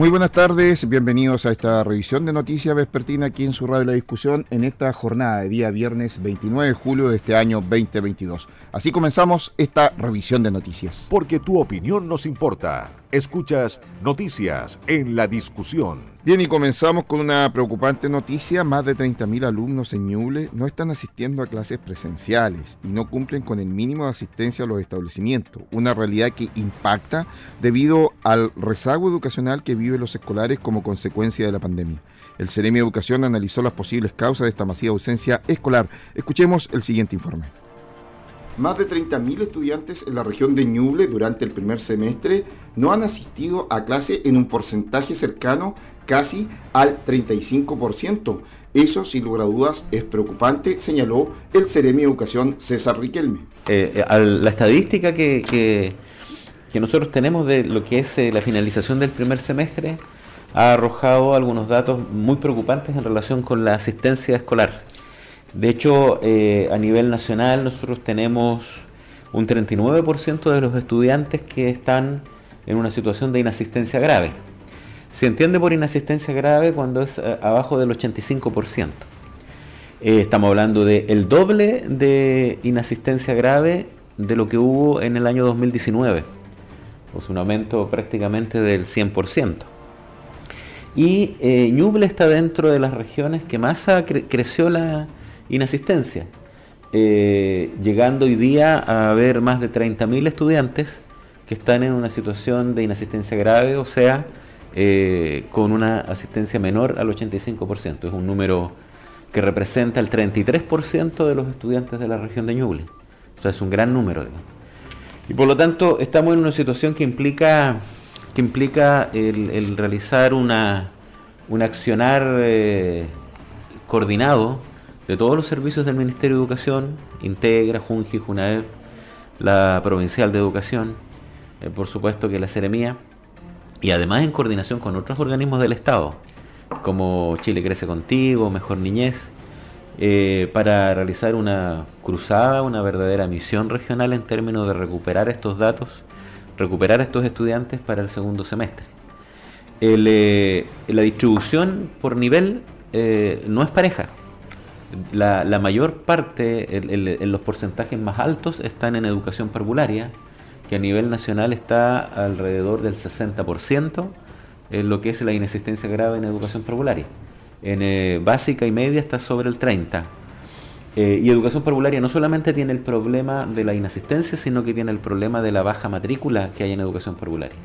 Muy buenas tardes, bienvenidos a esta revisión de Noticias Vespertina aquí en su radio La Discusión en esta jornada de día viernes 29 de julio de este año 2022. Así comenzamos esta revisión de noticias. Porque tu opinión nos importa. Escuchas Noticias en la Discusión. Bien, y comenzamos con una preocupante noticia. Más de 30.000 alumnos en Ñuble no están asistiendo a clases presenciales y no cumplen con el mínimo de asistencia a los establecimientos. Una realidad que impacta debido al rezago educacional que viven los escolares como consecuencia de la pandemia. El Ceremi Educación analizó las posibles causas de esta masiva ausencia escolar. Escuchemos el siguiente informe. Más de 30.000 estudiantes en la región de Ñuble durante el primer semestre no han asistido a clase en un porcentaje cercano casi al 35%. Eso, sin lugar a dudas, es preocupante, señaló el Ceremi Educación César Riquelme. Eh, eh la estadística que, que, que, nosotros tenemos de lo que es eh, la finalización del primer semestre ha arrojado algunos datos muy preocupantes en relación con la asistencia escolar. De hecho, eh, a nivel nacional nosotros tenemos un 39% de los estudiantes que están en una situación de inasistencia grave. Se entiende por inasistencia grave cuando es eh, abajo del 85%. Eh, estamos hablando de el doble de inasistencia grave de lo que hubo en el año 2019. Es un aumento prácticamente del 100%. Y Ñuble está dentro de las regiones que más creció la, inasistencia, eh, llegando hoy día a haber más de 30.000 estudiantes que están en una situación de inasistencia grave, o sea, eh, con una asistencia menor al 85%. Es un número que representa el 33% de los estudiantes de la región de Ñuble. O sea, es un gran número. Y por lo tanto, estamos en una situación que implica, que implica el, realizar una, un accionar eh, coordinado de todos los servicios del Ministerio de Educación, Integra, Junji, Junaed, la Provincial de Educación, eh, por supuesto que la Seremía, y además en coordinación con otros organismos del Estado, como Chile Crece Contigo, Mejor Niñez, eh, para realizar una cruzada, una verdadera misión regional en términos de recuperar estos datos, recuperar estos estudiantes para el segundo semestre. Eh, la distribución por nivel no es pareja la, mayor parte, en los porcentajes más altos, están en educación parvularia, que a nivel nacional está alrededor del 60% en lo que es la inexistencia grave en educación parvularia. En eh, básica y media está sobre el 30%. Eh, y educación parvularia no solamente tiene el problema de la inasistencia, sino que tiene el problema de la baja matrícula que hay en educación parvularia.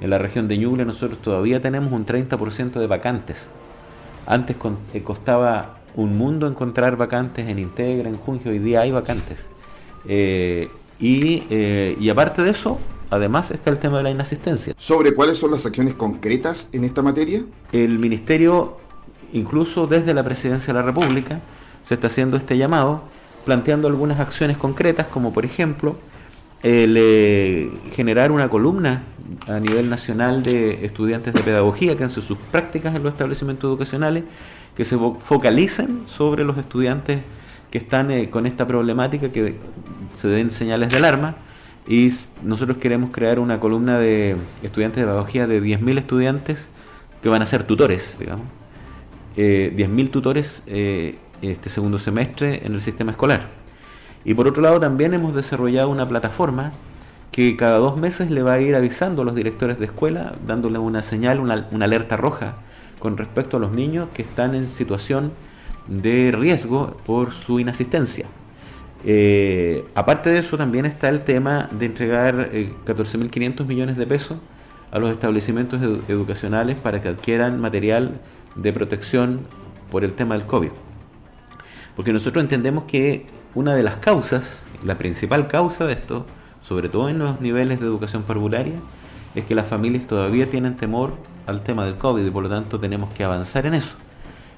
En la región de Ñuble nosotros todavía tenemos un 30% de vacantes. Antes eh, costaba un mundo encontrar vacantes en Integra, en Junio, hoy día hay vacantes. Eh, y, eh, y aparte de eso, además está el tema de la inasistencia. ¿Sobre cuáles son las acciones concretas en esta materia? El Ministerio, incluso desde la Presidencia de la República, se está haciendo este llamado, planteando algunas acciones concretas, como por ejemplo, el, eh, generar una columna a nivel nacional de estudiantes de pedagogía que hacen sus prácticas en los establecimientos educacionales que se focalicen sobre los estudiantes que están eh, con esta problemática, que se den señales de alarma. Y nosotros queremos crear una columna de estudiantes de pedagogía de 10.000 estudiantes que van a ser tutores, digamos. 10.000 eh, tutores eh, este segundo semestre en el sistema escolar. Y por otro lado también hemos desarrollado una plataforma que cada dos meses le va a ir avisando a los directores de escuela, dándole una señal, una alerta roja con respecto a los niños que están en situación de riesgo por su inasistencia. Eh, aparte de eso, también está el tema de entregar 14.500 eh, millones de pesos a los establecimientos educacionales para que adquieran material de protección por el tema del COVID. Porque nosotros entendemos que una de las causas, la principal causa de esto, sobre todo en los niveles de educación parvularia, es que las familias todavía tienen temor al tema del COVID y por lo tanto tenemos que avanzar en eso.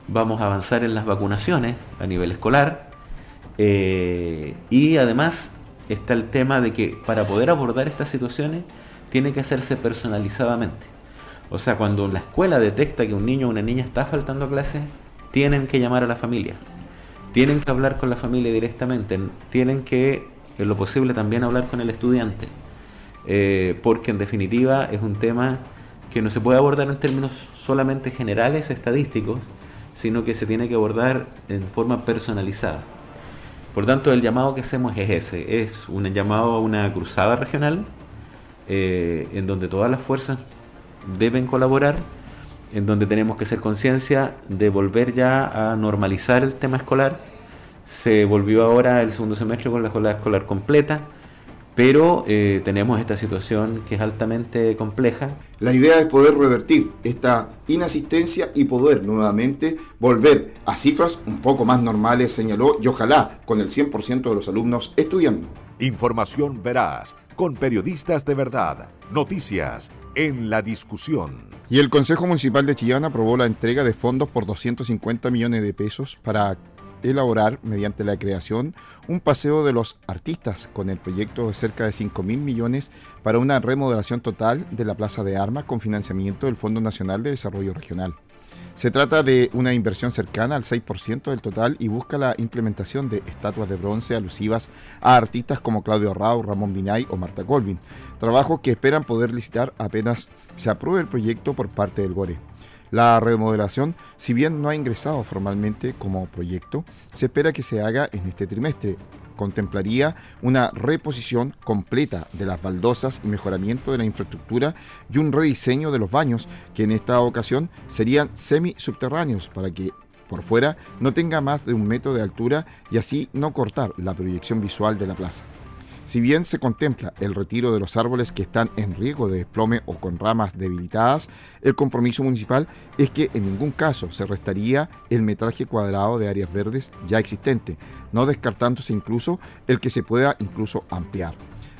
Vamos a avanzar en las vacunaciones a nivel escolar eh, y además está el tema de que para poder abordar estas situaciones tiene que hacerse personalizadamente. O sea, cuando la escuela detecta que un niño o una niña está faltando a clase, tienen que llamar a la familia. Tienen que hablar con la familia directamente. Tienen que, en lo posible, también hablar con el estudiante. Eh, porque en definitiva es un tema que no se puede abordar en términos solamente generales, estadísticos, sino que se tiene que abordar en forma personalizada. Por tanto, el llamado que hacemos es ese, es un llamado a una cruzada regional, eh, en donde todas las fuerzas deben colaborar, en donde tenemos que ser conciencia de volver ya a normalizar el tema escolar. Se volvió ahora el segundo semestre con la escuela escolar completa, pero eh, tenemos esta situación que es altamente compleja. La idea es poder revertir esta inasistencia y poder nuevamente volver a cifras un poco más normales, señaló, y ojalá con el 100% de los alumnos estudiando. Información veraz, con periodistas de verdad, noticias en la discusión. Y el Consejo Municipal de Chillán aprobó la entrega de fondos por 250 millones de pesos para elaborar, mediante la creación, un paseo de los artistas con el proyecto de cerca de 5 mil millones para una remodelación total de la Plaza de Armas con financiamiento del Fondo Nacional de Desarrollo Regional. Se trata de una inversión cercana al 6% del total y busca la implementación de estatuas de bronce alusivas a artistas como Claudio Rao, Ramón Binay o Marta Colvin, trabajo que esperan poder licitar apenas se apruebe el proyecto por parte del GORE. La remodelación, si bien no ha ingresado formalmente como proyecto, se espera que se haga en este trimestre. Contemplaría una reposición completa de las baldosas y mejoramiento de la infraestructura y un rediseño de los baños, que en esta ocasión serían semi-subterráneos para que por fuera no tenga más de un metro de altura y así no cortar la proyección visual de la plaza. Si bien se contempla el retiro de los árboles que están en riesgo de desplome o con ramas debilitadas, el compromiso municipal es que en ningún caso se restaría el metraje cuadrado de áreas verdes ya existente, no descartándose incluso el que se pueda incluso ampliar.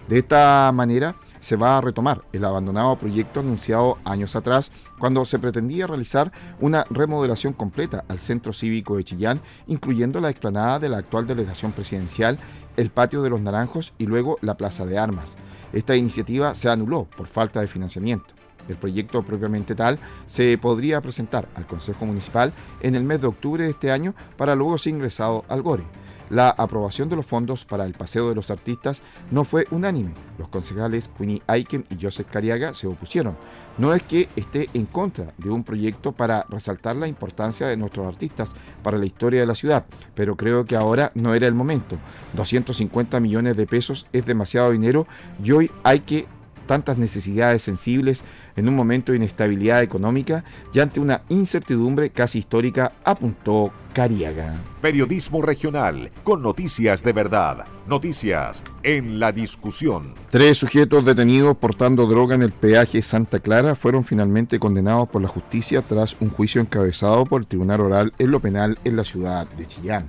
De esta manera, se va a retomar el abandonado proyecto anunciado años atrás cuando se pretendía realizar una remodelación completa al centro cívico de Chillán, incluyendo la explanada de la actual delegación presidencial, el patio de los Naranjos y luego la plaza de armas. Esta iniciativa se anuló por falta de financiamiento. El proyecto propiamente tal se podría presentar al Consejo Municipal en el mes de octubre de este año para luego ser ingresado al GORE. La aprobación de los fondos para el Paseo de los Artistas no fue unánime. Los concejales Queenie Aiken y Joseph Cariaga se opusieron. No es que esté en contra de un proyecto para resaltar la importancia de nuestros artistas para la historia de la ciudad, pero creo que ahora no era el momento. 250 millones de pesos es demasiado dinero y hoy hay que tantas necesidades sensibles en un momento de inestabilidad económica y ante una incertidumbre casi histórica, apuntó Cariaga. Periodismo regional con noticias de verdad. Noticias en la discusión. Tres sujetos detenidos portando droga en el peaje Santa Clara fueron finalmente condenados por la justicia tras un juicio encabezado por el Tribunal Oral en lo penal en la ciudad de Chillán.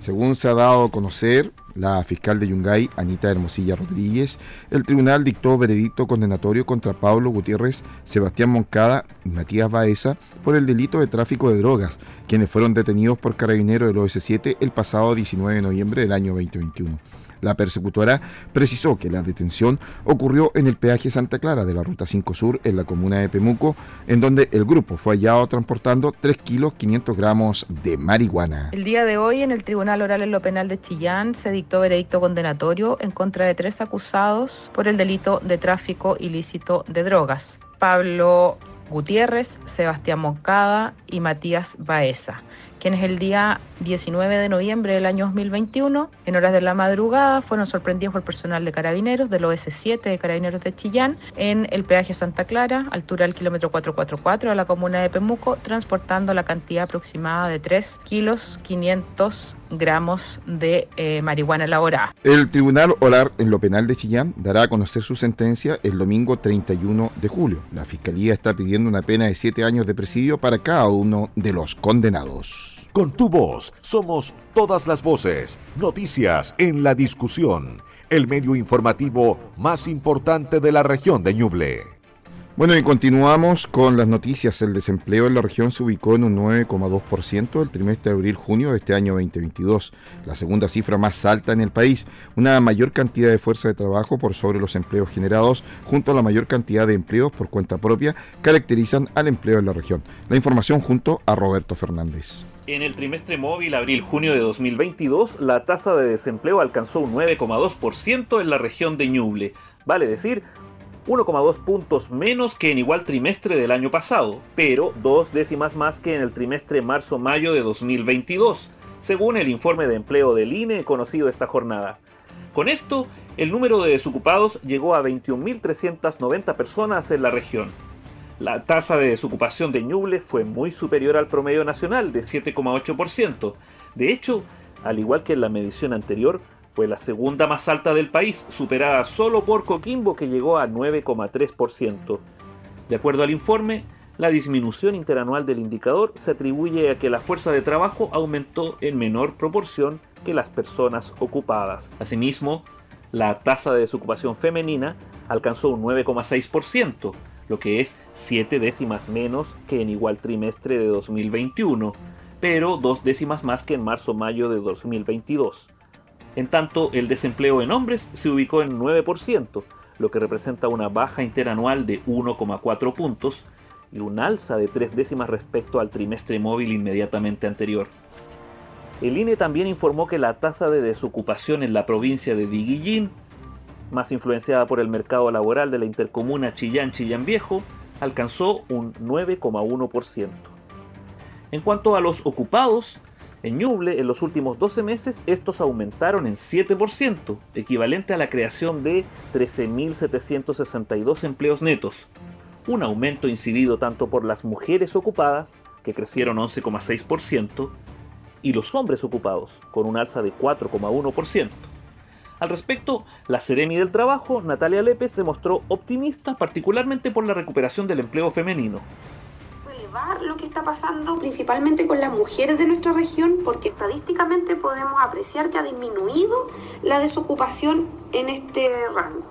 Según se ha dado a conocer, la fiscal de Yungay, Anita Hermosilla Rodríguez, el tribunal dictó veredicto condenatorio contra Pablo Gutiérrez, Sebastián Moncada y Matías Baeza por el delito de tráfico de drogas, quienes fueron detenidos por carabineros del OS7 el pasado 19 de noviembre del año 2021. La persecutora precisó que la detención ocurrió en el peaje Santa Clara de la Ruta 5 Sur en la comuna de Pemuco, en donde el grupo fue hallado transportando 3 kilos 500 gramos de marihuana. El día de hoy en el Tribunal Oral en lo Penal de Chillán se dictó veredicto condenatorio en contra de tres acusados por el delito de tráfico ilícito de drogas. Pablo Gutiérrez, Sebastián Moncada y Matías Baeza quienes el día 19 de noviembre del año 2021, en horas de la madrugada, fueron sorprendidos por personal de carabineros del OS7 de Carabineros de Chillán en el peaje Santa Clara, altura del kilómetro 444 a la comuna de Pemuco, transportando la cantidad aproximada de 3 kilos 500 gramos de eh, marihuana elaborada. El Tribunal Olar en lo Penal de Chillán dará a conocer su sentencia el domingo 31 de julio. La Fiscalía está pidiendo una pena de 7 años de presidio para cada uno de los condenados. Con tu voz somos todas las voces. Noticias en la discusión. El medio informativo más importante de la región de Ñuble. Bueno, y continuamos con las noticias. El desempleo en la región se ubicó en un 9,2% el trimestre de abril-junio de este año 2022, la segunda cifra más alta en el país, una mayor cantidad de fuerza de trabajo por sobre los empleos generados, junto a la mayor cantidad de empleos por cuenta propia, caracterizan al empleo en la región. La información junto a Roberto Fernández. En el trimestre móvil abril-junio de 2022, la tasa de desempleo alcanzó un 9,2% en la región de Ñuble, vale decir 1,2 puntos menos que en igual trimestre del año pasado, pero dos décimas más que en el trimestre marzo-mayo de 2022, según el informe de empleo del INE conocido esta jornada. Con esto, el número de desocupados llegó a 21.390 personas en la región. La tasa de desocupación de Ñuble fue muy superior al promedio nacional de 7,8%. De hecho, al igual que en la medición anterior, fue la segunda más alta del país, superada solo por Coquimbo que llegó a 9,3%. De acuerdo al informe, la disminución interanual del indicador se atribuye a que la fuerza de trabajo aumentó en menor proporción que las personas ocupadas. Asimismo, la tasa de desocupación femenina alcanzó un 9,6%, lo que es 7 décimas menos que en igual trimestre de 2021, pero dos décimas más que en marzo-mayo de 2022. En tanto, el desempleo en hombres se ubicó en 9%, lo que representa una baja interanual de 1,4 puntos y un alza de tres décimas respecto al trimestre móvil inmediatamente anterior. El INE también informó que la tasa de desocupación en la provincia de Diguillín, más influenciada por el mercado laboral de la intercomuna Chillán-Chillán Viejo, alcanzó un 9,1%. En cuanto a los ocupados, en Ñuble, en los últimos 12 meses, estos aumentaron en 7%, equivalente a la creación de 13.762 empleos netos. Un aumento incidido tanto por las mujeres ocupadas, que crecieron 11,6%, y los hombres ocupados, con un alza de 4,1%. Al respecto, la Seremi del Trabajo, Natalia Lépez, se mostró optimista particularmente por la recuperación del empleo femenino, lo que está pasando principalmente con las mujeres de nuestra región porque estadísticamente podemos apreciar que ha disminuido la desocupación en este rango.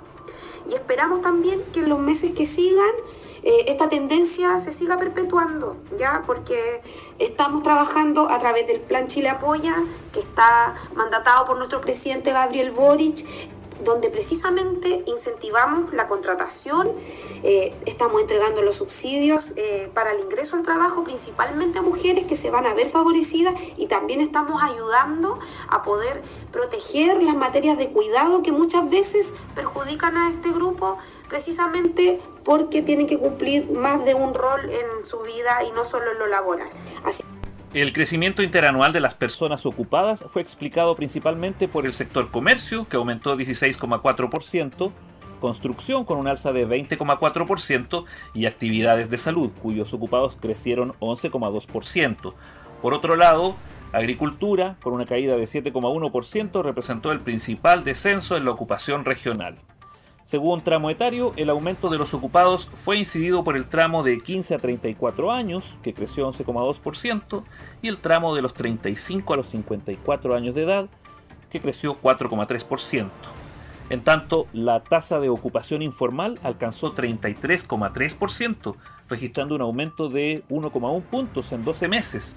Y esperamos también que en los meses que sigan eh, esta tendencia se siga perpetuando, ¿ya? Porque estamos trabajando a través del Plan Chile Apoya, que está mandatado por nuestro presidente Gabriel Boric, donde precisamente incentivamos la contratación, eh, estamos entregando los subsidios eh, para el ingreso al trabajo, principalmente a mujeres que se van a ver favorecidas y también estamos ayudando a poder proteger las materias de cuidado que muchas veces perjudican a este grupo precisamente porque tienen que cumplir más de un rol en su vida y no solo en lo laboral. El crecimiento interanual de las personas ocupadas fue explicado principalmente por el sector comercio, que aumentó 16,4%, construcción con un alza de 20,4% y actividades de salud, cuyos ocupados crecieron 11,2%. Por otro lado, agricultura, con una caída de 7,1%, representó el principal descenso en la ocupación regional. Según tramo etario, el aumento de los ocupados fue incidido por el tramo de 15 a 34 años, que creció 11,2%, y el tramo de los 35 a los 54 años de edad, que creció 4,3%. En tanto, la tasa de ocupación informal alcanzó 33,3%, registrando un aumento de 1,1 puntos en 12 meses.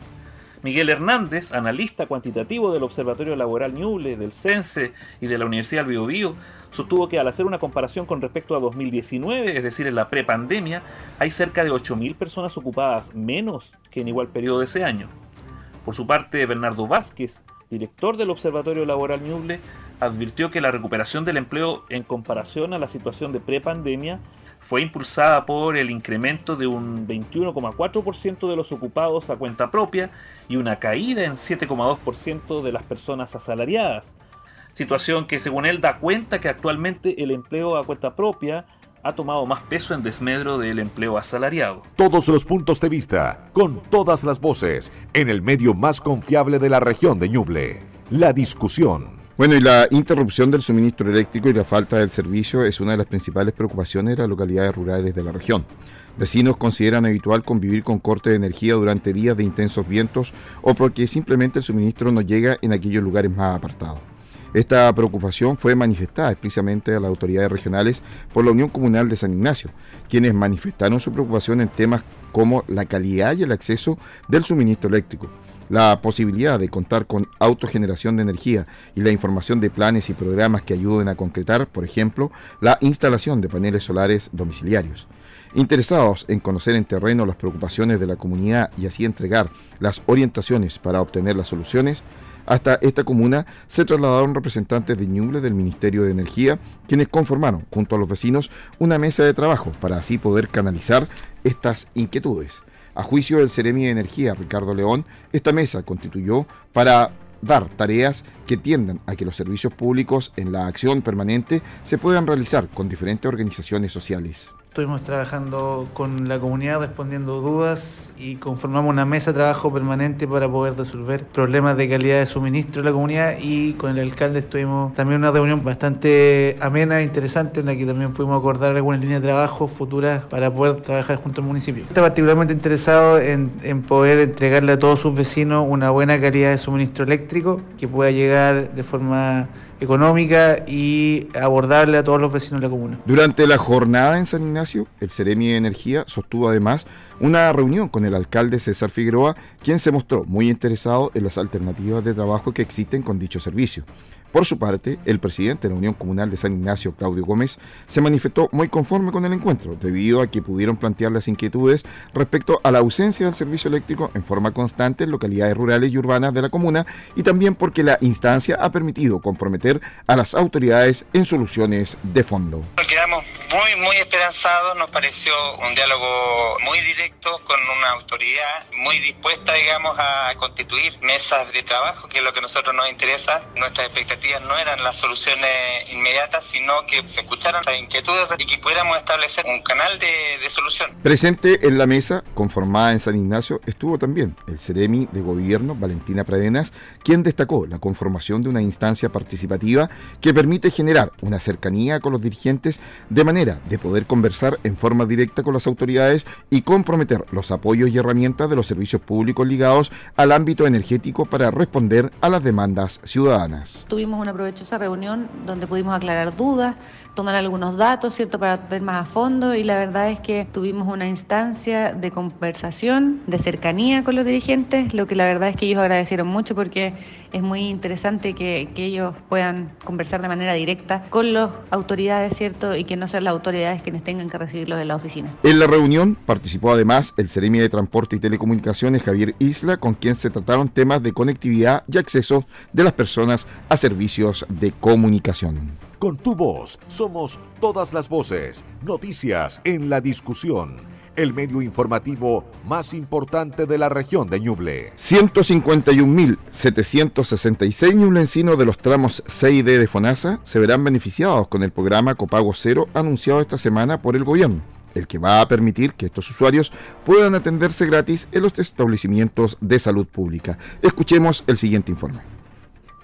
Miguel Hernández, analista cuantitativo del Observatorio Laboral Ñuble, del CENSE y de la Universidad del Biobío, sostuvo que al hacer una comparación con respecto a 2019, es decir, en la prepandemia, hay cerca de 8.000 personas ocupadas menos que en igual periodo de ese año. Por su parte, Bernardo Vázquez, director del Observatorio Laboral Ñuble, advirtió que la recuperación del empleo en comparación a la situación de prepandemia fue impulsada por el incremento de un 21,4% de los ocupados a cuenta propia y una caída en 7,2% de las personas asalariadas, situación que según él da cuenta que actualmente el empleo a cuenta propia ha tomado más peso en desmedro del empleo asalariado. Todos los puntos de vista, con todas las voces, en el medio más confiable de la región de Ñuble, la discusión. Bueno, y la interrupción del suministro eléctrico y la falta del servicio es una de las principales preocupaciones de las localidades rurales de la región. Vecinos consideran habitual convivir con corte de energía durante días de intensos vientos o porque simplemente el suministro no llega en aquellos lugares más apartados. Esta preocupación fue manifestada explícitamente a las autoridades regionales por la Unión Comunal de San Ignacio, quienes manifestaron su preocupación en temas como la calidad y el acceso del suministro eléctrico, la posibilidad de contar con autogeneración de energía y la información de planes y programas que ayuden a concretar, por ejemplo, la instalación de paneles solares domiciliarios. Interesados en conocer en terreno las preocupaciones de la comunidad y así entregar las orientaciones para obtener las soluciones, hasta esta comuna se trasladaron representantes de Ñuble del Ministerio de Energía, quienes conformaron, junto a los vecinos, una mesa de trabajo para así poder canalizar estas inquietudes. A juicio del Ceremi de Energía, Ricardo León, esta mesa constituyó para dar tareas que tiendan a que los servicios públicos en la acción permanente se puedan realizar con diferentes organizaciones sociales. Estuvimos trabajando con la comunidad respondiendo dudas y conformamos una mesa de trabajo permanente para poder resolver problemas de calidad de suministro de la comunidad y con el alcalde estuvimos también una reunión bastante amena e interesante en la que también pudimos acordar algunas líneas de trabajo futuras para poder trabajar junto al municipio. Está particularmente interesado en, en poder entregarle a todos sus vecinos una buena calidad de suministro eléctrico que pueda llegar de forma económica y abordarle a todos los vecinos de la comuna. Durante la jornada en San Ignacio, el Ceremi de Energía sostuvo además una reunión con el alcalde César Figueroa, quien se mostró muy interesado en las alternativas de trabajo que existen con dicho servicio. Por su parte, el presidente de la Unión Comunal de San Ignacio, Claudio Gómez, se manifestó muy conforme con el encuentro, debido a que pudieron plantear las inquietudes respecto a la ausencia del servicio eléctrico en forma constante en localidades rurales y urbanas de la comuna y también porque la instancia ha permitido comprometer a las autoridades en soluciones de fondo. Quedamos muy, muy esperanzados, nos pareció un diálogo muy directo con una autoridad muy dispuesta, digamos, a constituir mesas de trabajo, que es lo que a nosotros nos interesa, nuestras expectativas no eran las soluciones inmediatas, sino que se escucharan las inquietudes y que pudiéramos establecer un canal de, de solución. Presente en la mesa, conformada en San Ignacio, estuvo también el Ceremi de Gobierno, Valentina Pradenas, quien destacó la conformación de una instancia participativa que permite generar una cercanía con los dirigentes de manera de poder conversar en forma directa con las autoridades y comprometer los apoyos y herramientas de los servicios públicos ligados al ámbito energético para responder a las demandas ciudadanas. Tuvimos una provechosa reunión donde pudimos aclarar dudas, tomar algunos datos, ¿cierto?, para ver más a fondo y la verdad es que tuvimos una instancia de conversación, de cercanía con los dirigentes, lo que la verdad es que ellos agradecieron mucho porque es muy interesante que, que ellos puedan conversar de manera directa con las autoridades, ¿cierto?, y que no sean las autoridades quienes tengan que recibirlos de la oficina. En la reunión participó además el Ceremi de Transporte y Telecomunicaciones Javier Isla, con quien se trataron temas de conectividad y acceso de las personas a servicios de comunicación. Con tu voz somos todas las voces, noticias en la discusión, el medio informativo más importante de la región de Ñuble. 151.766 ñublencinos de los tramos C y D de FONASA se verán beneficiados con el programa Copago Cero anunciado esta semana por el gobierno el que va a permitir que estos usuarios puedan atenderse gratis en los establecimientos de salud pública. Escuchemos el siguiente informe.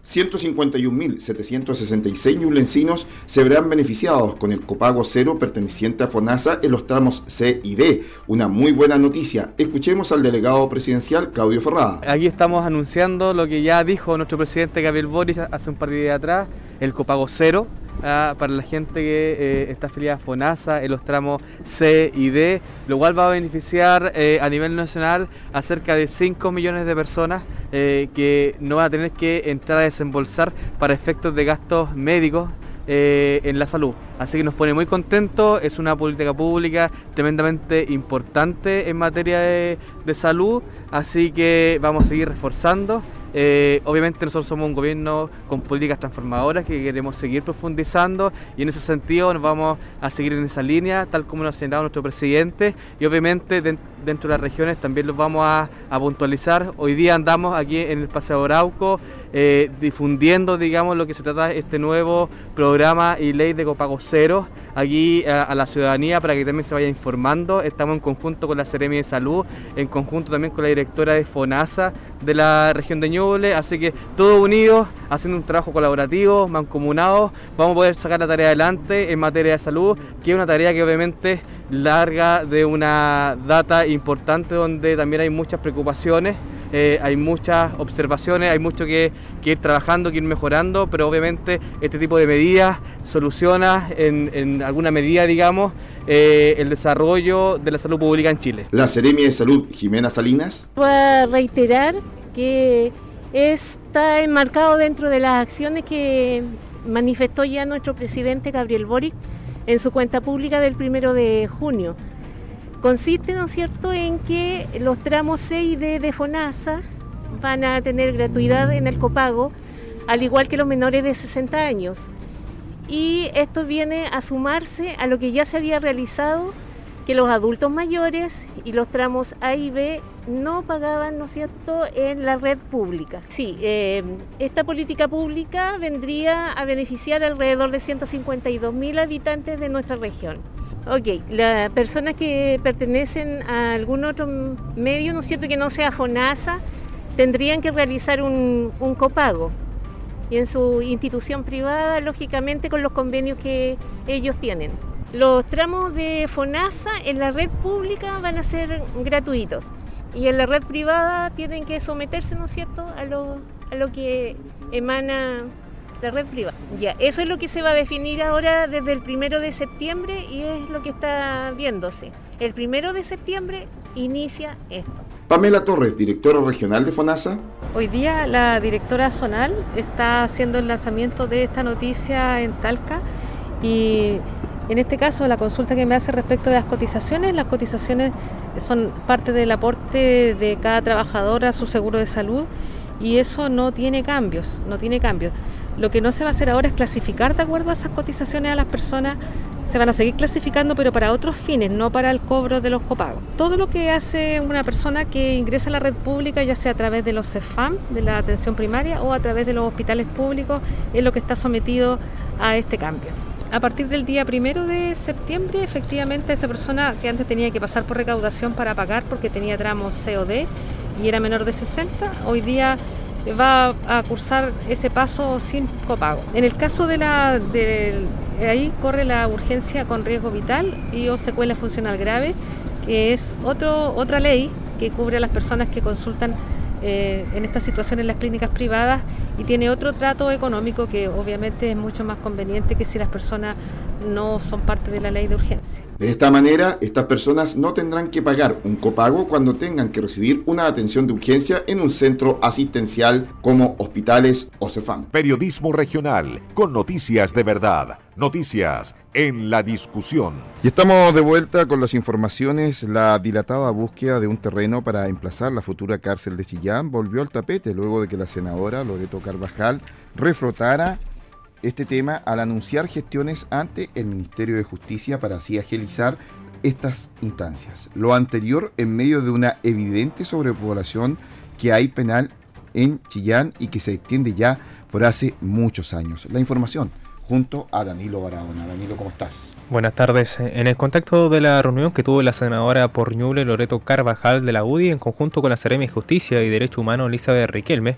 151.766 ñublencinos se verán beneficiados con el copago cero perteneciente a FONASA en los tramos C y D. Una muy buena noticia. Escuchemos al delegado presidencial Claudio Ferrada. Aquí estamos anunciando lo que ya dijo nuestro presidente Gabriel Boris hace un par de días atrás, el copago cero ah, para la gente que eh, está afiliada a FONASA en los tramos C y D, lo cual va a beneficiar eh, a nivel nacional a cerca de 5 millones de personas eh, que no van a tener que entrar a desembolsar para efectos de gastos médicos en la salud. Así que nos pone muy contentos, es una política pública tremendamente importante en materia de salud, así que vamos a seguir reforzando. Eh, obviamente nosotros somos un gobierno con políticas transformadoras que queremos seguir profundizando y en ese sentido nos vamos a seguir en esa línea, tal como nos ha señalado nuestro presidente. Y obviamente dentro de las regiones también los vamos a, puntualizar. Hoy día andamos aquí en el Paseo Arauco eh, difundiendo, digamos, lo que se trata de este nuevo programa y ley de copago cero aquí a, a la ciudadanía para que también se vaya informando. Estamos en conjunto con la Seremi de Salud, en conjunto también con la directora de FONASA de la región de Ñuble, así que todos unidos, haciendo un trabajo colaborativo, mancomunado, vamos a poder sacar la tarea adelante en materia de salud, que es una tarea que obviamente larga de una data importante donde también hay muchas preocupaciones eh, hay muchas observaciones, hay mucho que, ir trabajando, que ir mejorando, pero obviamente este tipo de medidas soluciona en, alguna medida, digamos, eh, el desarrollo de la salud pública en Chile. La Seremia de Salud, Jimena Salinas. Voy a reiterar que está enmarcado dentro de las acciones que manifestó ya nuestro presidente Gabriel Boric en su cuenta pública del primero de junio. Consiste, ¿no es cierto?, en que los tramos C y D de FONASA van a tener gratuidad en el copago, al igual que los menores de 60 años. Y esto viene a sumarse a lo que ya se había realizado que los adultos mayores y los tramos A y B no pagaban, ¿no es cierto?, en la red pública. Sí, eh, esta política pública vendría a beneficiar alrededor de 152 mil habitantes de nuestra región. Ok, las personas que pertenecen a algún otro medio, ¿no es cierto?, que no sea FONASA, tendrían que realizar un, un copago y en su institución privada, lógicamente, con los convenios que ellos tienen. Los tramos de FONASA en la red pública van a ser gratuitos y en la red privada tienen que someterse, ¿no es cierto?, a lo, a lo que emana la red privada. Ya, eso es lo que se va a definir ahora desde el primero de septiembre y es lo que está viéndose. El primero de septiembre inicia esto. Pamela Torres, directora regional de FONASA. Hoy día la directora zonal está haciendo el lanzamiento de esta noticia en Talca y en este caso, la consulta que me hace respecto de las cotizaciones, las cotizaciones son parte del aporte de cada trabajador a su seguro de salud y eso no tiene cambios, no tiene cambios. Lo que no se va a hacer ahora es clasificar de acuerdo a esas cotizaciones a las personas. Se van a seguir clasificando, pero para otros fines, no para el cobro de los copagos. Todo lo que hace una persona que ingresa a la red pública, ya sea a través de los CEFAM, de la atención primaria, o a través de los hospitales públicos, es lo que está sometido a este cambio a partir del día primero de septiembre, efectivamente, esa persona que antes tenía que pasar por recaudación para pagar porque tenía tramos COD y era menor de 60, hoy día va a cursar ese paso sin copago. En el caso de la de, ahí corre la urgencia con riesgo vital y o secuela funcional grave, que es otra ley que cubre a las personas que consultan eh, en esta situación en las clínicas privadas y tiene otro trato económico que obviamente es mucho más conveniente que si las personas no son parte de la ley de urgencia. De esta manera, estas personas no tendrán que pagar un copago cuando tengan que recibir una atención de urgencia en un centro asistencial como hospitales o CEFAM. Periodismo regional con noticias de verdad. Noticias en la discusión. Y estamos de vuelta con las informaciones. La dilatada búsqueda de un terreno para emplazar la futura cárcel de Chillán volvió al tapete luego de que la senadora Loreto Carvajal reflotara este tema al anunciar gestiones ante el Ministerio de Justicia para así agilizar estas instancias. Lo anterior en medio de una evidente sobrepoblación que hay penal en Chillán y que se extiende ya por hace muchos años. La información junto a Danilo Barahona. Danilo, ¿cómo estás? Buenas tardes. En el contacto de la reunión que tuvo la senadora por Ñuble Loreto Carvajal de la UDI en conjunto con la Seremi Justicia y Derecho Humano Elizabeth Riquelme,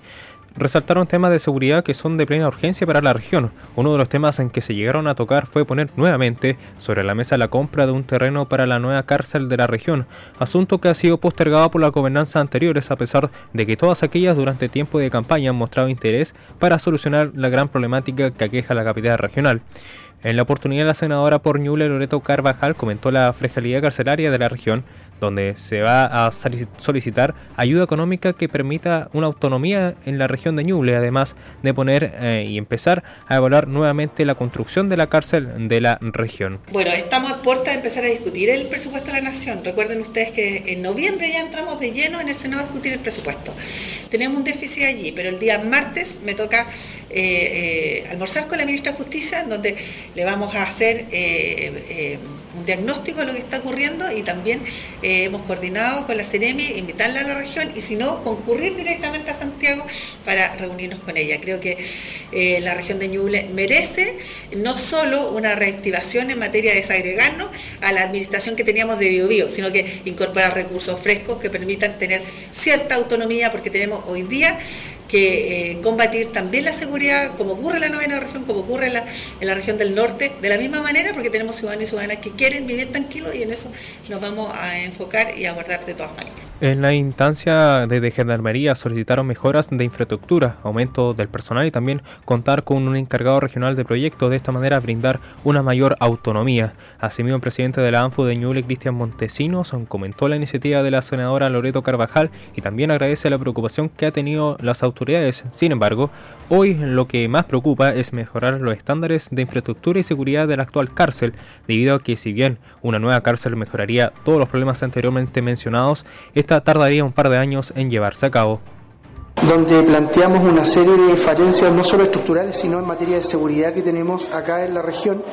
resaltaron temas de seguridad que son de plena urgencia para la región. Uno de los temas en que se llegaron a tocar fue poner nuevamente sobre la mesa la compra de un terreno para la nueva cárcel de la región, asunto que ha sido postergado por las gobernanzas anteriores a pesar de que todas aquellas durante tiempo de campaña han mostrado interés para solucionar la gran problemática que aqueja la capital regional. En la oportunidad la senadora por Ñuble Loreto Carvajal comentó la fragilidad carcelaria de la región donde se va a solicitar ayuda económica que permita una autonomía en la región de Ñuble, además de poner eh, y empezar a evaluar nuevamente la construcción de la cárcel de la región. Bueno, estamos a puerta de empezar a discutir el presupuesto de la Nación. Recuerden ustedes que en noviembre ya entramos de lleno en el Senado a discutir el presupuesto. Tenemos un déficit allí, pero el día martes me toca eh, eh, almorzar con la ministra de Justicia, donde le vamos a hacer un diagnóstico de lo que está ocurriendo y también eh, hemos coordinado con la CEREMI, invitarla a la región y si no, concurrir directamente a Santiago para reunirnos con ella. Creo que eh, la región de Ñuble merece no solo una reactivación en materia de desagregarnos a la administración que teníamos de BioBio, sino que incorporar recursos frescos que permitan tener cierta autonomía porque tenemos hoy día que eh, combatir también la seguridad, como ocurre en la novena región, como ocurre en la, en la, región del norte, de la misma manera, porque tenemos ciudadanos y ciudadanas que quieren vivir tranquilos y en eso nos vamos a enfocar y a guardar de todas maneras. En la instancia de, Gendarmería solicitaron mejoras de infraestructura, aumento del personal y también contar con un encargado regional de proyectos, de esta manera brindar una mayor autonomía. Asimismo, el presidente de la ANFU de Ñuble, Cristian Montesinos, comentó la iniciativa de la senadora Loreto Carvajal y también agradece la preocupación que ha tenido las autoridades. Sin embargo, hoy lo que más preocupa es mejorar los estándares de infraestructura y seguridad de la actual cárcel, debido a que si bien una nueva cárcel mejoraría todos los problemas anteriormente mencionados, esta tardaría un par de años en llevarse a cabo. Donde planteamos una serie de falencias no solo estructurales, sino en materia de seguridad que tenemos acá en la región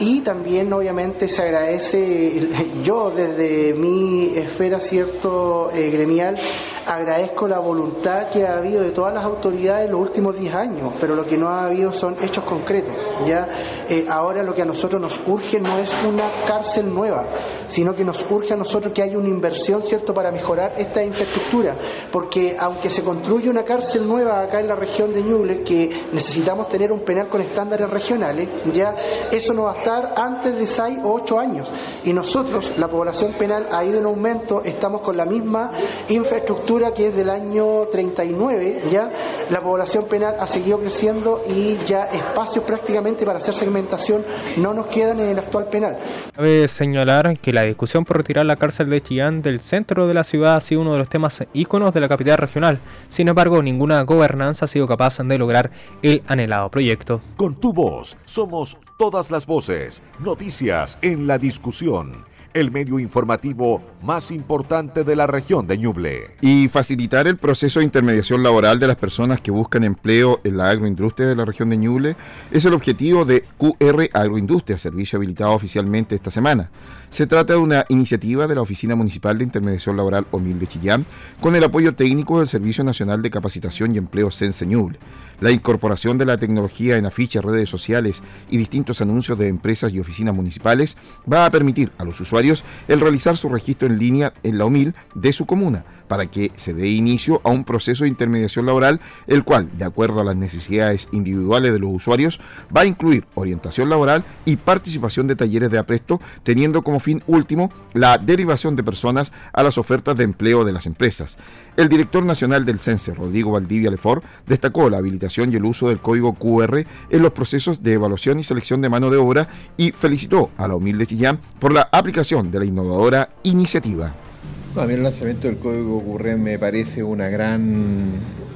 y también obviamente se agradece, yo desde mi esfera cierto eh, gremial, agradezco la voluntad que ha habido de todas las autoridades en los últimos 10 años, pero lo que no ha habido son hechos concretos. Ya eh, ahora lo que a nosotros nos urge no es una cárcel nueva, sino que nos urge a nosotros que haya una inversión cierto para mejorar esta infraestructura, porque aunque se construye una cárcel nueva acá en la región de Ñuble, que necesitamos tener un penal con estándares regionales, ya eso no va a estar antes de 6 o 8 años. Y nosotros, la población penal ha ido en aumento, estamos con la misma infraestructura que es del año 39, ya la población penal ha seguido creciendo y ya espacios prácticamente para hacer segmentación no nos quedan en el actual penal. Cabe señalar que la discusión por retirar la cárcel de Chillán del centro de la ciudad ha sido uno de los temas íconos de la capital regional. Sin embargo, ninguna gobernanza ha sido capaz de lograr el anhelado proyecto. Con tu voz, somos todas las voces noticias en la discusión el medio informativo más importante de la región de Ñuble. Y facilitar el proceso de intermediación laboral de las personas que buscan empleo en la agroindustria de la región de Ñuble es el objetivo de QR Agroindustria, servicio habilitado oficialmente esta semana. Se trata de una iniciativa de la Oficina Municipal de Intermediación Laboral OMIL de Chillán con el apoyo técnico del Servicio Nacional de Capacitación y Empleo Sense Ñuble. La incorporación de la tecnología en afiches, redes sociales y distintos anuncios de empresas y oficinas municipales va a permitir a los usuarios el realizar su registro en línea en la OMIL de su comuna para que se dé inicio a un proceso de intermediación laboral, el cual, de acuerdo a las necesidades individuales de los usuarios, va a incluir orientación laboral y participación de talleres de apresto, teniendo como fin último la derivación de personas a las ofertas de empleo de las empresas. El director nacional del CENSE, Rodrigo Valdivia Lefort, destacó la habilitación y el uso del código QR en los procesos de evaluación y selección de mano de obra y felicitó a la humilde Chillán por la aplicación de la innovadora iniciativa. a mí el lanzamiento del código QR me parece una gran,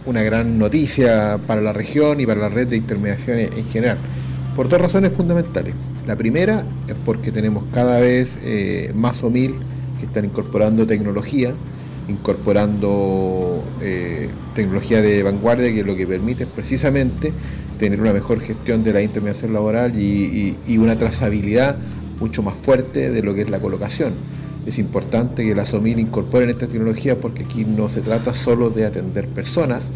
una gran noticia para la región y para la red de intermediación en general, por dos razones fundamentales. La primera es porque tenemos cada vez eh, más OMIL que están incorporando tecnología incorporando eh, tecnología de vanguardia que lo que permite es precisamente tener una mejor gestión de la intermediación laboral y, una trazabilidad mucho más fuerte de lo que es la colocación. Es importante que la SOMIL incorporen esta tecnología porque aquí no se trata solo de atender personas,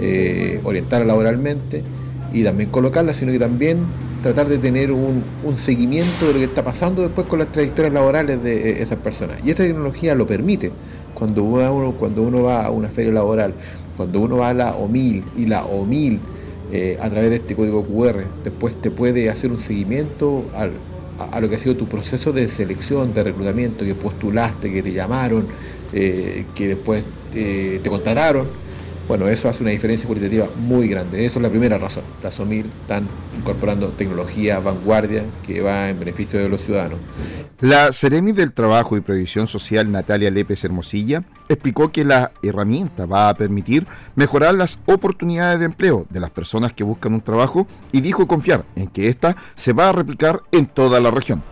eh, laboralmente y también colocarlas, sino que también tratar de tener un, seguimiento de lo que está pasando después con las trayectorias laborales de eh, esas personas. Y esta tecnología lo permite. Cuando uno, cuando uno va a una feria laboral, cuando uno va a la OMIL y la OMIL eh, a través de este código QR, después te puede hacer un seguimiento a, lo que ha sido tu proceso de selección, de reclutamiento, que postulaste, que te llamaron, eh, que después te contrataron bueno, eso hace una diferencia cualitativa muy grande. Eso es la primera razón. Las SOMIL están incorporando tecnología vanguardia que va en beneficio de los ciudadanos. La Seremi del Trabajo y Previsión Social Natalia Lépez Hermosilla explicó que la herramienta va a permitir mejorar las oportunidades de empleo de las personas que buscan un trabajo y dijo confiar en que esta se va a replicar en toda la región.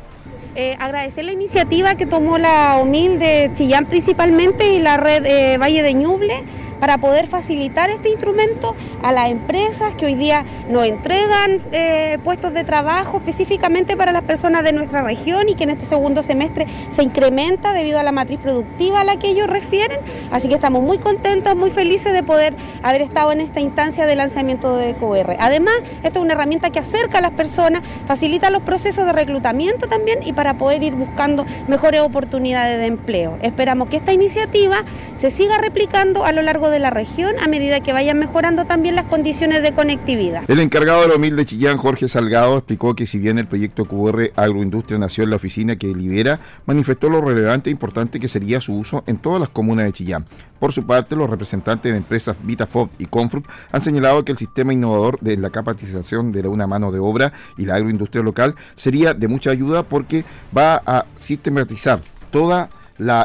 Eh, agradecer la iniciativa que tomó la OMIL de Chillán principalmente y la red eh, Valle de Ñuble para poder facilitar este instrumento a las empresas que hoy día nos entregan eh, puestos de trabajo específicamente para las personas de nuestra región y que en este segundo semestre se incrementa debido a la matriz productiva a la que ellos refieren. Así que estamos muy contentos, muy felices de poder haber estado en esta instancia de lanzamiento de QR. Además, esta es una herramienta que acerca a las personas, facilita los procesos de reclutamiento también y para poder ir buscando mejores oportunidades de empleo. Esperamos que esta iniciativa se siga replicando a lo largo de la región a medida que vayan mejorando también las condiciones de conectividad. El encargado de la OMIL de Chillán, Jorge Salgado, explicó que si bien el proyecto QR Agroindustria nació en la oficina que lidera, manifestó lo relevante e importante que sería su uso en todas las comunas de Chillán. Por su parte, los representantes de empresas Vitafob y Confrut han señalado que el sistema innovador de la capacitación de una mano de obra y la agroindustria local sería de mucha ayuda porque va a sistematizar toda la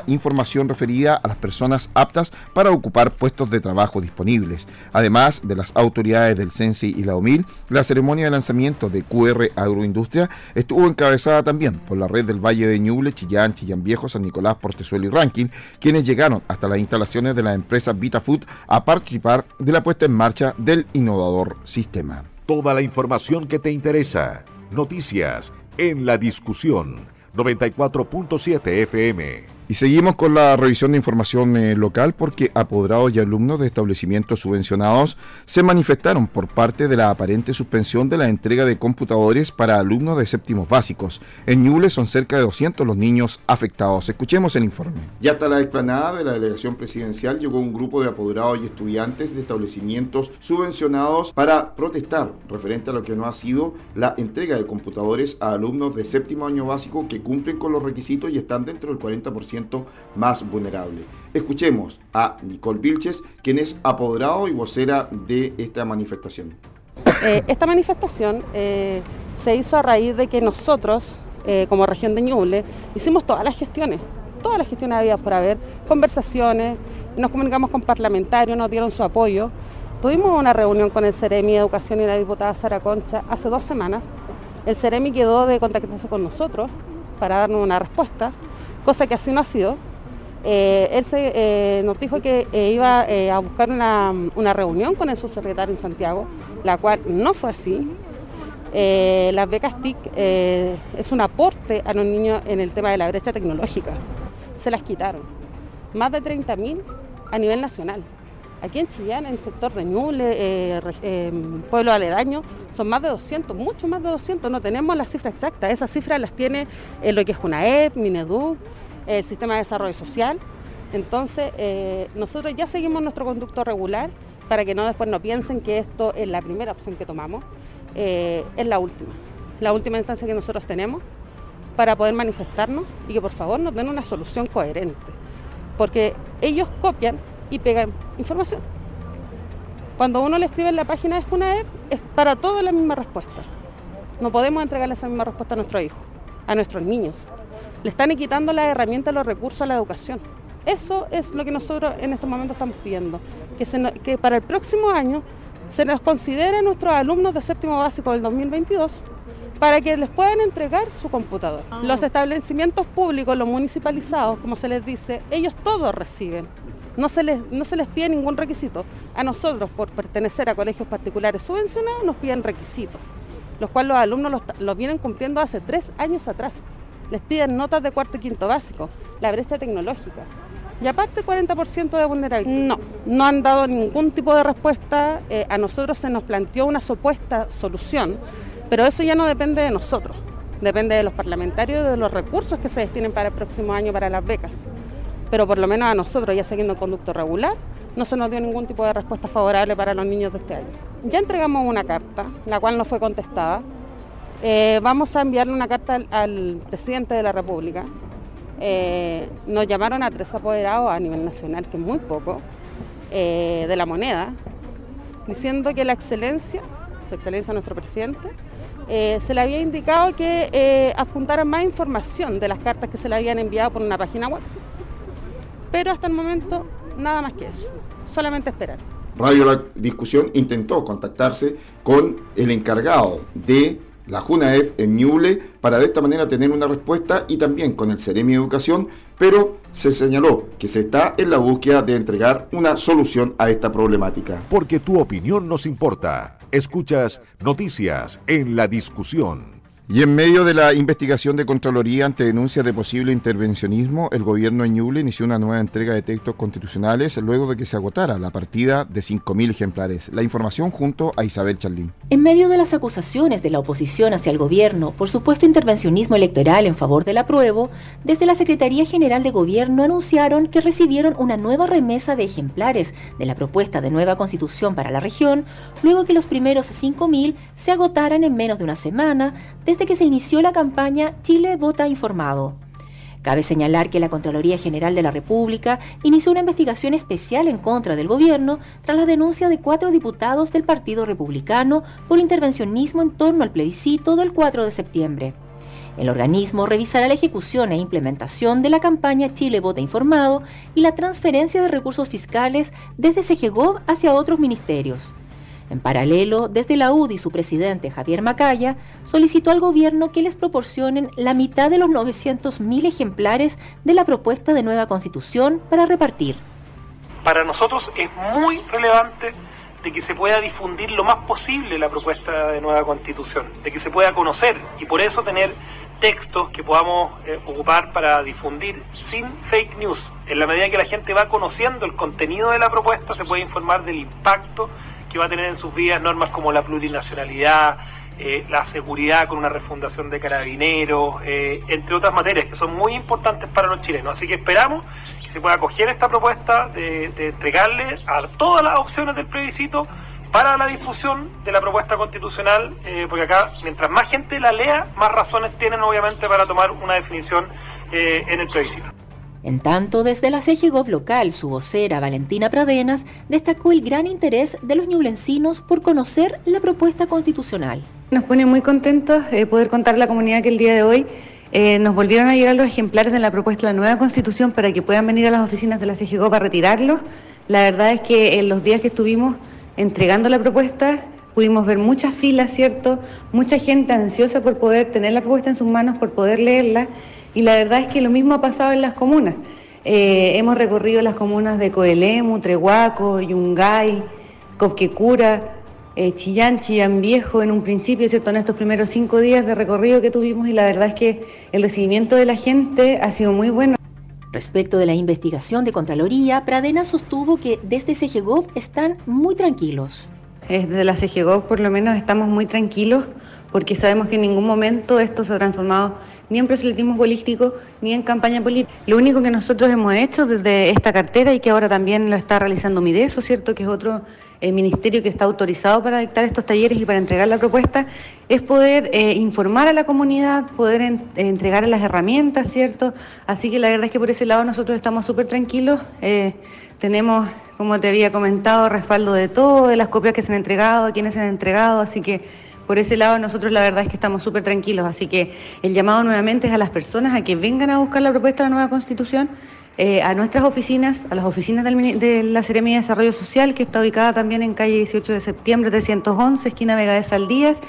información referida a las personas aptas para ocupar puestos de trabajo disponibles. Además de las autoridades del CENSI y la OMIL, la ceremonia de lanzamiento de QR Agroindustria estuvo encabezada también por la red del Valle de Ñuble, Chillán, Chillán Viejo, San Nicolás, Portezuelo y Ranking, quienes llegaron hasta las instalaciones de la empresa VitaFood a participar de la puesta en marcha del innovador sistema. Toda la información que te interesa. Noticias en la discusión 94.7 FM. Y seguimos con la revisión de información eh, local porque apoderados y alumnos de establecimientos subvencionados se manifestaron por parte de la aparente suspensión de la entrega de computadores para alumnos de séptimos básicos. En Ñuble son cerca de 200 los niños afectados. Escuchemos el informe. Ya hasta la explanada de la delegación presidencial llegó un grupo de apoderados y estudiantes de establecimientos subvencionados para protestar referente a lo que no ha sido la entrega de computadores a alumnos de séptimo año básico que cumplen con los requisitos y están dentro del 40% más vulnerable. Escuchemos a Nicole Vilches, quien es apoderado y vocera de esta manifestación. Eh, esta manifestación eh, se hizo a raíz de que nosotros, eh, como región de Ñuble, hicimos todas las gestiones, todas las gestiones había por haber, conversaciones, nos comunicamos con parlamentarios, nos dieron su apoyo. Tuvimos una reunión con el Ceremi Educación y la diputada Sara Concha hace dos semanas. El Ceremi quedó de contactarse con nosotros para darnos una respuesta cosa que así no ha sido. Eh, él se, eh, nos dijo que eh, iba a buscar una, reunión con el subsecretario en Santiago, la cual no fue así. las becas TIC es un aporte a los niños en el tema de la brecha tecnológica. Se las quitaron. Más de 30.000 a nivel nacional. Aquí en Chillán, en el sector de Ñuble, pueblo aledaño, son más de 200, mucho más de 200. No tenemos la cifra exacta. Esas cifras las tiene lo que es UNAEP, Minedu, el Sistema de Desarrollo Social. Entonces, eh, nosotros ya seguimos nuestro conducto regular para que no después no piensen que esto es la primera opción que tomamos, eh, es la última, la última instancia que nosotros tenemos para poder manifestarnos y que por favor nos den una solución coherente, porque ellos copian y pegan información. Cuando uno le escribe en la página de SUNAEP, es para todo la misma respuesta. No podemos entregarle esa misma respuesta a nuestros hijos, a nuestros niños le están quitando las herramientas, los recursos a la educación. Eso es lo que nosotros en estos momentos estamos pidiendo, que, que para el próximo año se nos considere nuestros alumnos de séptimo básico del 2022 para que les puedan entregar su computador. Ah. Los establecimientos públicos, los municipalizados, como se les dice, ellos todos reciben. No se, les, no se les pide ningún requisito. A nosotros, por pertenecer a colegios particulares subvencionados, nos piden requisitos, los cuales los alumnos los, los vienen cumpliendo hace tres años atrás les piden notas de cuarto y quinto básico, la brecha tecnológica. Y aparte 40% de vulnerabilidad. No, no han dado ningún tipo de respuesta. Eh, a nosotros se nos planteó una supuesta solución, pero eso ya no depende de nosotros. Depende de los parlamentarios y de los recursos que se destinen para el próximo año para las becas. Pero por lo menos a nosotros, ya siguiendo el conducto regular, no se nos dio ningún tipo de respuesta favorable para los niños de este año. Ya entregamos una carta, la cual no fue contestada, eh, vamos a enviarle una carta al, presidente de la República. Eh, nos llamaron a tres apoderados a nivel nacional, que es muy poco, eh, de la moneda, diciendo que la excelencia, su excelencia nuestro presidente, se le había indicado que adjuntaran más información de las cartas que se le habían enviado por una página web. Pero hasta el momento nada más que eso, solamente esperar. Radio La Discusión intentó contactarse con el encargado de la JUNAEF en Ñuble para de esta manera tener una respuesta y también con el Ceremi Educación, pero se señaló que se está en la búsqueda de entregar una solución a esta problemática. Porque tu opinión nos importa. Escuchas noticias en la discusión. Y en medio de la investigación de Contraloría ante denuncias de posible intervencionismo, el gobierno de Ñuble inició una nueva entrega de textos constitucionales luego de que se agotara la partida de 5.000 ejemplares. La información junto a Isabel Charlín. En medio de las acusaciones de la oposición hacia el gobierno por supuesto intervencionismo electoral en favor del apruebo, desde la Secretaría General de Gobierno anunciaron que recibieron una nueva remesa de ejemplares de la propuesta de nueva constitución para la región, luego que los primeros 5.000 se agotaran en menos de una semana desde que se inició la campaña Chile Vota Informado. Cabe señalar que la Contraloría General de la República inició una investigación especial en contra del gobierno tras la denuncia de cuatro diputados del Partido Republicano por intervencionismo en torno al plebiscito del 4 de septiembre. El organismo revisará la ejecución e implementación de la campaña Chile Vota Informado y la transferencia de recursos fiscales desde Segegov hacia otros ministerios. En paralelo, desde la UDI su presidente Javier Macaya solicitó al gobierno que les proporcionen la mitad de los 900.000 ejemplares de la propuesta de nueva constitución para repartir. Para nosotros es muy relevante de que se pueda difundir lo más posible la propuesta de nueva constitución, de que se pueda conocer y por eso tener textos que podamos eh, ocupar para difundir sin fake news. En la medida que la gente va conociendo el contenido de la propuesta, se puede informar del impacto que va a tener en sus vidas normas como la plurinacionalidad, eh, la seguridad con una refundación de carabineros, eh, entre otras materias que son muy importantes para los chilenos. Así que esperamos que se pueda acoger esta propuesta de, entregarle a todas las opciones del plebiscito para la difusión de la propuesta constitucional, eh, porque acá mientras más gente la lea, más razones tienen obviamente para tomar una definición en el plebiscito. En tanto, desde la CGGOV local, su vocera Valentina Pradenas destacó el gran interés de los ñublencinos por conocer la propuesta constitucional. Nos pone muy contentos eh, poder contar a la comunidad que el día de hoy eh, nos volvieron a llegar los ejemplares de la propuesta de la nueva constitución para que puedan venir a las oficinas de la CGGOV a retirarlos. La verdad es que en los días que estuvimos entregando la propuesta pudimos ver muchas filas, ¿cierto? Mucha gente ansiosa por poder tener la propuesta en sus manos, por poder leerla y la verdad es que lo mismo ha pasado en las comunas. Eh, hemos recorrido las comunas de Coelemu, Trehuaco, Yungay, Copquecura, eh, Chillán, Chillán Viejo, en un principio, ¿cierto? en estos primeros cinco días de recorrido que tuvimos y la verdad es que el recibimiento de la gente ha sido muy bueno. Respecto de la investigación de Contraloría, Pradena sostuvo que desde CGGOV están muy tranquilos. Desde la CGGOV por lo menos estamos muy tranquilos porque sabemos que en ningún momento esto se ha transformado ni en proselitismo político ni en campaña política. Lo único que nosotros hemos hecho desde esta cartera y que ahora también lo está realizando MIDESO, ¿cierto? que es otro eh, ministerio que está autorizado para dictar estos talleres y para entregar la propuesta, es poder eh, informar a la comunidad, poder entregar las herramientas, ¿cierto? Así que la verdad es que por ese lado nosotros estamos súper tranquilos. Eh, tenemos, como te había comentado, respaldo de todo, de las copias que se han entregado, a quienes se han entregado, así que por ese lado nosotros la verdad es que estamos súper tranquilos, así que el llamado nuevamente es a las personas a que vengan a buscar la propuesta de la nueva constitución, eh, a nuestras oficinas, a las oficinas de la Seremia de Desarrollo Social, que está ubicada también en calle 18 de septiembre 311, esquina Vega de Saldías,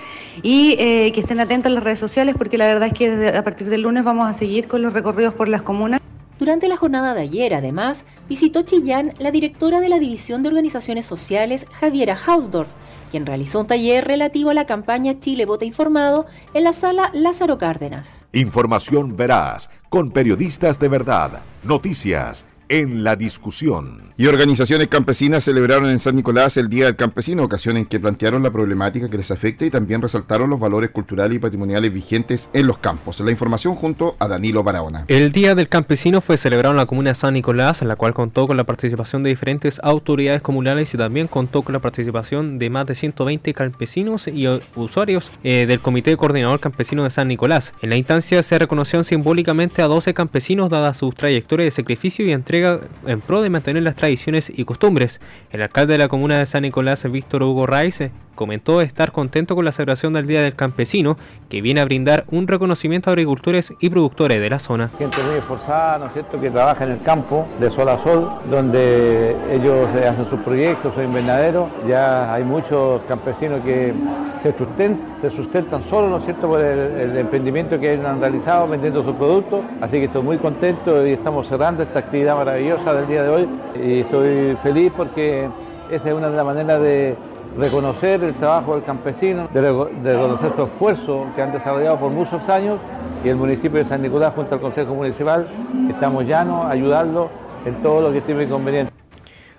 y eh, que estén atentos a las redes sociales, porque la verdad es que a partir del lunes vamos a seguir con los recorridos por las comunas. Durante la jornada de ayer, además, visitó Chillán la directora de la División de Organizaciones Sociales, Javiera Hausdorf, quien realizó un taller relativo a la campaña Chile Vota Informado en la sala Lázaro Cárdenas. Información veraz, con periodistas de verdad, noticias en la discusión. Y organizaciones campesinas celebraron en San Nicolás el Día del Campesino, ocasión en que plantearon la problemática que les afecta y también resaltaron los valores culturales y patrimoniales vigentes en los campos. La información junto a Danilo Barahona. El Día del Campesino fue celebrado en la comuna de San Nicolás, en la cual contó con la participación de diferentes autoridades comunales y también contó con la participación de más de 120 campesinos y usuarios eh, del Comité Coordinador Campesino de San Nicolás. En la instancia se reconocieron simbólicamente a 12 campesinos dadas sus trayectorias de sacrificio y entrega en pro de mantener las tradiciones y costumbres. El alcalde de la comuna de San Nicolás, Víctor Hugo Raiz, comentó estar contento con la celebración del Día del Campesino, que viene a brindar un reconocimiento a agricultores y productores de la zona. Gente muy esforzada, ¿no es cierto?, que trabaja en el campo de sol a sol, donde ellos hacen sus proyectos, su invernadero. Ya hay muchos campesinos que se sustentan, se sustentan solo, ¿no es cierto?, por el, emprendimiento que han realizado vendiendo sus productos. Así que estoy muy contento y estamos cerrando esta actividad maravillosa del día de hoy. Y estoy feliz porque esa es una de las maneras de reconocer el trabajo del campesino, de, reconocer su esfuerzo que han desarrollado por muchos años y el municipio de San Nicolás junto al Consejo Municipal estamos llanos a ayudarlo en todo lo que esté conveniente.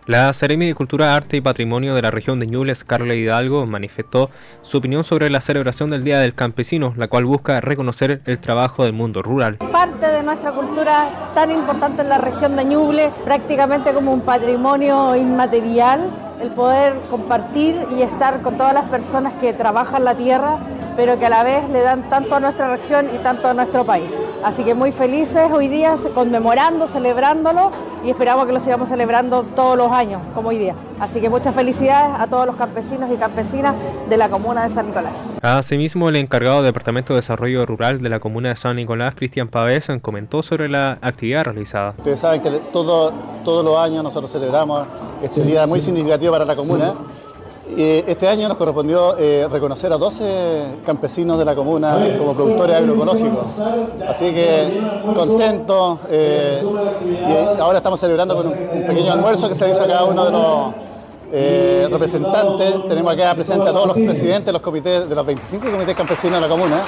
La Seremi de Cultura, Arte y Patrimonio de la región de Ñubles, Carla Hidalgo, manifestó su opinión sobre la celebración del Día del Campesino, la cual busca reconocer el trabajo del mundo rural. Parte de nuestra cultura tan importante en la región de Ñuble, prácticamente como un patrimonio inmaterial, el poder compartir y estar con todas las personas que trabajan la tierra, pero que a la vez le dan tanto a nuestra región y tanto a nuestro país. Así que muy felices hoy día conmemorando, celebrándolo y esperamos que lo sigamos celebrando todos los años, como hoy día. Así que muchas felicidades a todos los campesinos y campesinas de la comuna de San Nicolás. Asimismo, el encargado del Departamento de Desarrollo Rural de la comuna de San Nicolás, Cristian Pavés, comentó sobre la actividad realizada. Ustedes saben que todo, todos los años nosotros celebramos este día muy significativo para la comuna este año nos correspondió eh, reconocer a 12 campesinos de la comuna como productores agroecológicos. Así que contento. Eh, y ahora estamos celebrando con un, pequeño almuerzo que se hizo a cada uno de los eh, representantes. Tenemos acá presente a todos los presidentes de los comités, de los 25 comités campesinos de la comuna.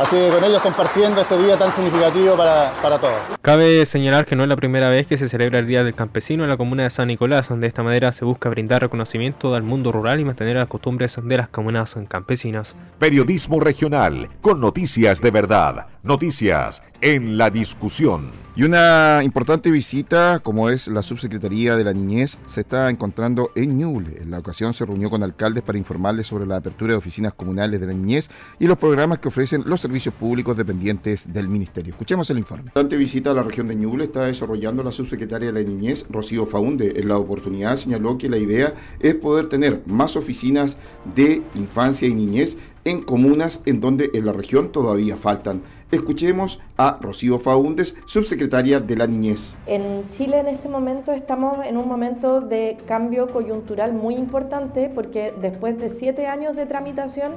Así que con ellos compartiendo este día tan significativo para, para, todos. Cabe señalar que no es la primera vez que se celebra el Día del Campesino en la comuna de San Nicolás, donde de esta manera se busca brindar reconocimiento al mundo rural y mantener las costumbres de las comunas campesinas. Periodismo regional, con noticias de verdad, noticias en la discusión. Y una importante visita, como es la Subsecretaría de la Niñez, se está encontrando en Ñuble. En la ocasión se reunió con alcaldes para informarles sobre la apertura de oficinas comunales de la niñez y los programas que ofrecen los servicios públicos dependientes del Ministerio. Escuchemos el informe. Importante visita a la región de Ñuble está desarrollando la Subsecretaria de la Niñez, Rocío Faunde. En la oportunidad señaló que la idea es poder tener más oficinas de infancia y niñez en comunas en donde en la región todavía faltan. Escuchemos a Rocío Faúndes, subsecretaria de la Niñez. En Chile en este momento estamos en un momento de cambio coyuntural muy importante porque después de siete años de tramitación,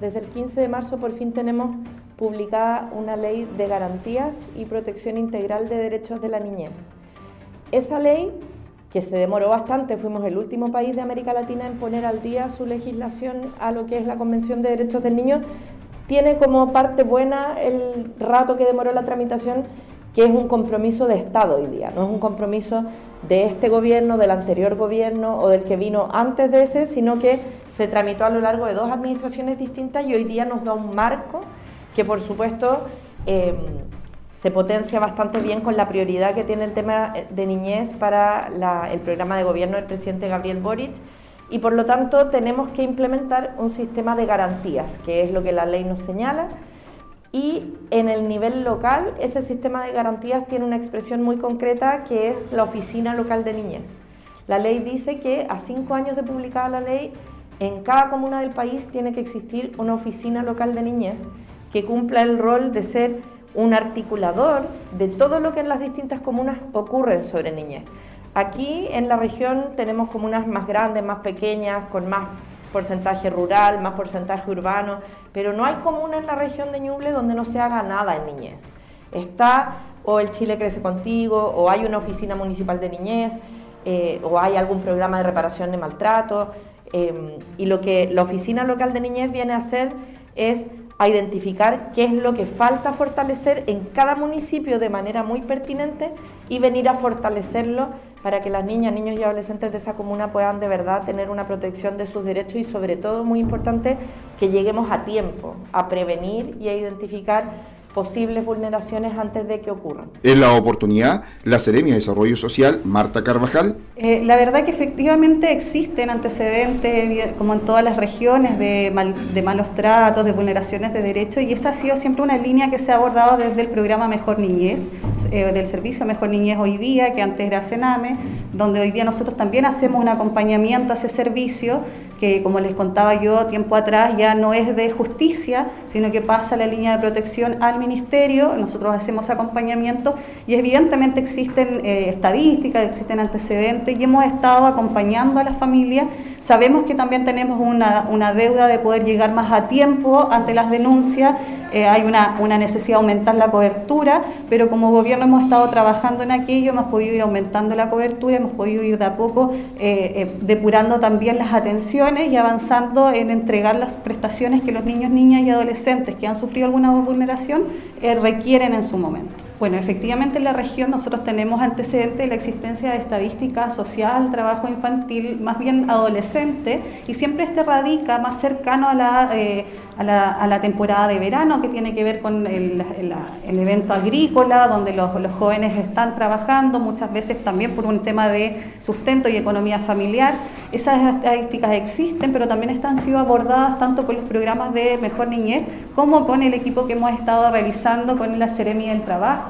desde el 15 de marzo por fin tenemos publicada una ley de garantías y protección integral de derechos de la niñez. Esa ley, que se demoró bastante, fuimos el último país de América Latina en poner al día su legislación a lo que es la Convención de Derechos del Niño, tiene como parte buena el rato que demoró la tramitación, que es un compromiso de Estado hoy día, no es un compromiso de este gobierno, del anterior gobierno o del que vino antes de ese, sino que se tramitó a lo largo de dos administraciones distintas y hoy día nos da un marco que por supuesto em, se potencia bastante bien con la prioridad que tiene el tema de niñez para el programa de gobierno del presidente Gabriel Boric y por lo tanto tenemos que implementar un sistema de garantías, que es lo que la ley nos señala. Y en el nivel local, ese sistema de garantías tiene una expresión muy concreta que es la Oficina Local de Niñez. La ley dice que a cinco años de publicada la ley, en cada comuna del país tiene que existir una oficina local de niñez que cumpla el rol de ser un articulador de todo lo que en las distintas comunas ocurre sobre niñez. Aquí en la región tenemos comunas más grandes, más pequeñas, con más porcentaje rural, más porcentaje urbano, pero no hay comuna en la región de Ñuble donde no se haga nada en niñez. Está o el Chile Crece Contigo, o hay una oficina municipal de niñez, eh, o hay algún programa de reparación de maltrato. Em, y lo que la oficina local de niñez viene a hacer es a identificar qué es lo que falta fortalecer en cada municipio de manera muy pertinente y venir a fortalecerlo para que las niñas, niños y adolescentes de esa comuna puedan de verdad tener una protección de sus derechos y sobre todo, muy importante, que lleguemos a tiempo a prevenir y a identificar posibles vulneraciones antes de que ocurran. En la oportunidad, la Seremia de Desarrollo Social, Marta Carvajal. Eh, la verdad que efectivamente existen antecedentes, como en todas las regiones, de, de malos tratos, de vulneraciones de derechos, y esa ha sido siempre una línea que se ha abordado desde el programa Mejor Niñez, eh, del servicio Mejor Niñez hoy día, que antes era Sename, donde hoy día nosotros también hacemos un acompañamiento a ese servicio que como les contaba yo tiempo atrás ya no es de justicia, sino que pasa la línea de protección al ministerio, nosotros hacemos acompañamiento y evidentemente existen eh, estadísticas, existen antecedentes y hemos estado acompañando a las familias. Sabemos que también tenemos una, una deuda de poder llegar más a tiempo ante las denuncias eh, hay una, necesidad de aumentar la cobertura, pero como gobierno hemos estado trabajando en aquello, hemos podido ir aumentando la cobertura, hemos podido ir de a poco eh, eh, depurando también las atenciones y avanzando en entregar las prestaciones que los niños, niñas y adolescentes que han sufrido alguna vulneración requieren en su momento. Bueno, efectivamente en la región nosotros tenemos antecedentes de la existencia de estadística social, trabajo infantil, más bien adolescente, y siempre este radica más cercano a la, eh, a la, temporada de verano, que tiene que ver con el, evento agrícola, donde los, los, jóvenes están trabajando, muchas veces también por un tema de sustento y economía familiar. Esas estadísticas existen, pero también están sido abordadas tanto con los programas de Mejor Niñez como con el equipo que hemos estado realizando con la Seremia del Trabajo.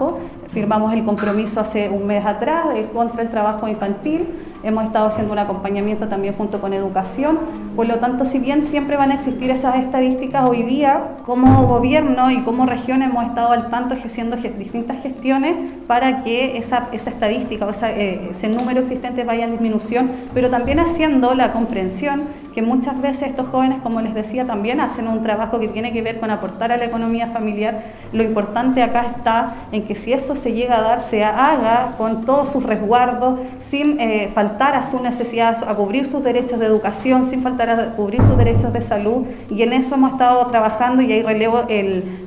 Firmamos el compromiso hace un mes atrás contra el trabajo infantil Hemos estado haciendo un acompañamiento también junto con educación. Por lo tanto, si bien siempre van a existir esas estadísticas, hoy día como gobierno y como región hemos estado al tanto haciendo distintas gestiones para que esa, estadística o eh, ese número existente vaya en disminución, pero también haciendo la comprensión que muchas veces estos jóvenes, como les decía, también hacen un trabajo que tiene que ver con aportar a la economía familiar. Lo importante acá está en que si eso se llega a dar, se haga con todos sus resguardos, sin eh, faltar a sus necesidades, a cubrir sus derechos de educación, sin faltar a cubrir sus derechos de salud. Y en eso hemos estado trabajando y ahí relevo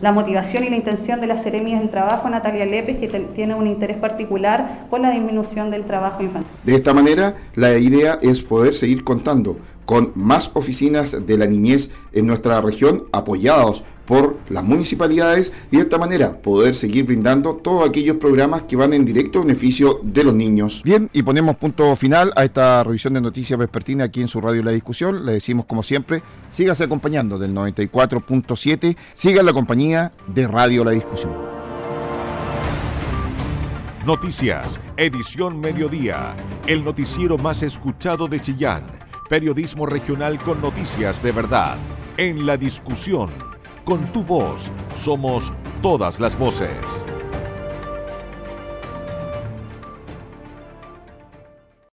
la motivación y la intención de las Seremias del Trabajo, Natalia Lépez, que tiene un interés particular por la disminución del trabajo infantil. De esta manera, la idea es poder seguir contando con más oficinas de la niñez en nuestra región apoyados por las municipalidades y de esta manera poder seguir brindando todos aquellos programas que van en directo beneficio de los niños. Bien, y ponemos punto final a esta revisión de noticias vespertina aquí en su radio La Discusión. Le decimos como siempre, sígase acompañando del 94.7, siga la compañía de Radio La Discusión. Noticias, edición mediodía, el noticiero más escuchado de Chillán Periodismo regional con noticias de verdad. En la discusión, con tu voz, somos todas las voces.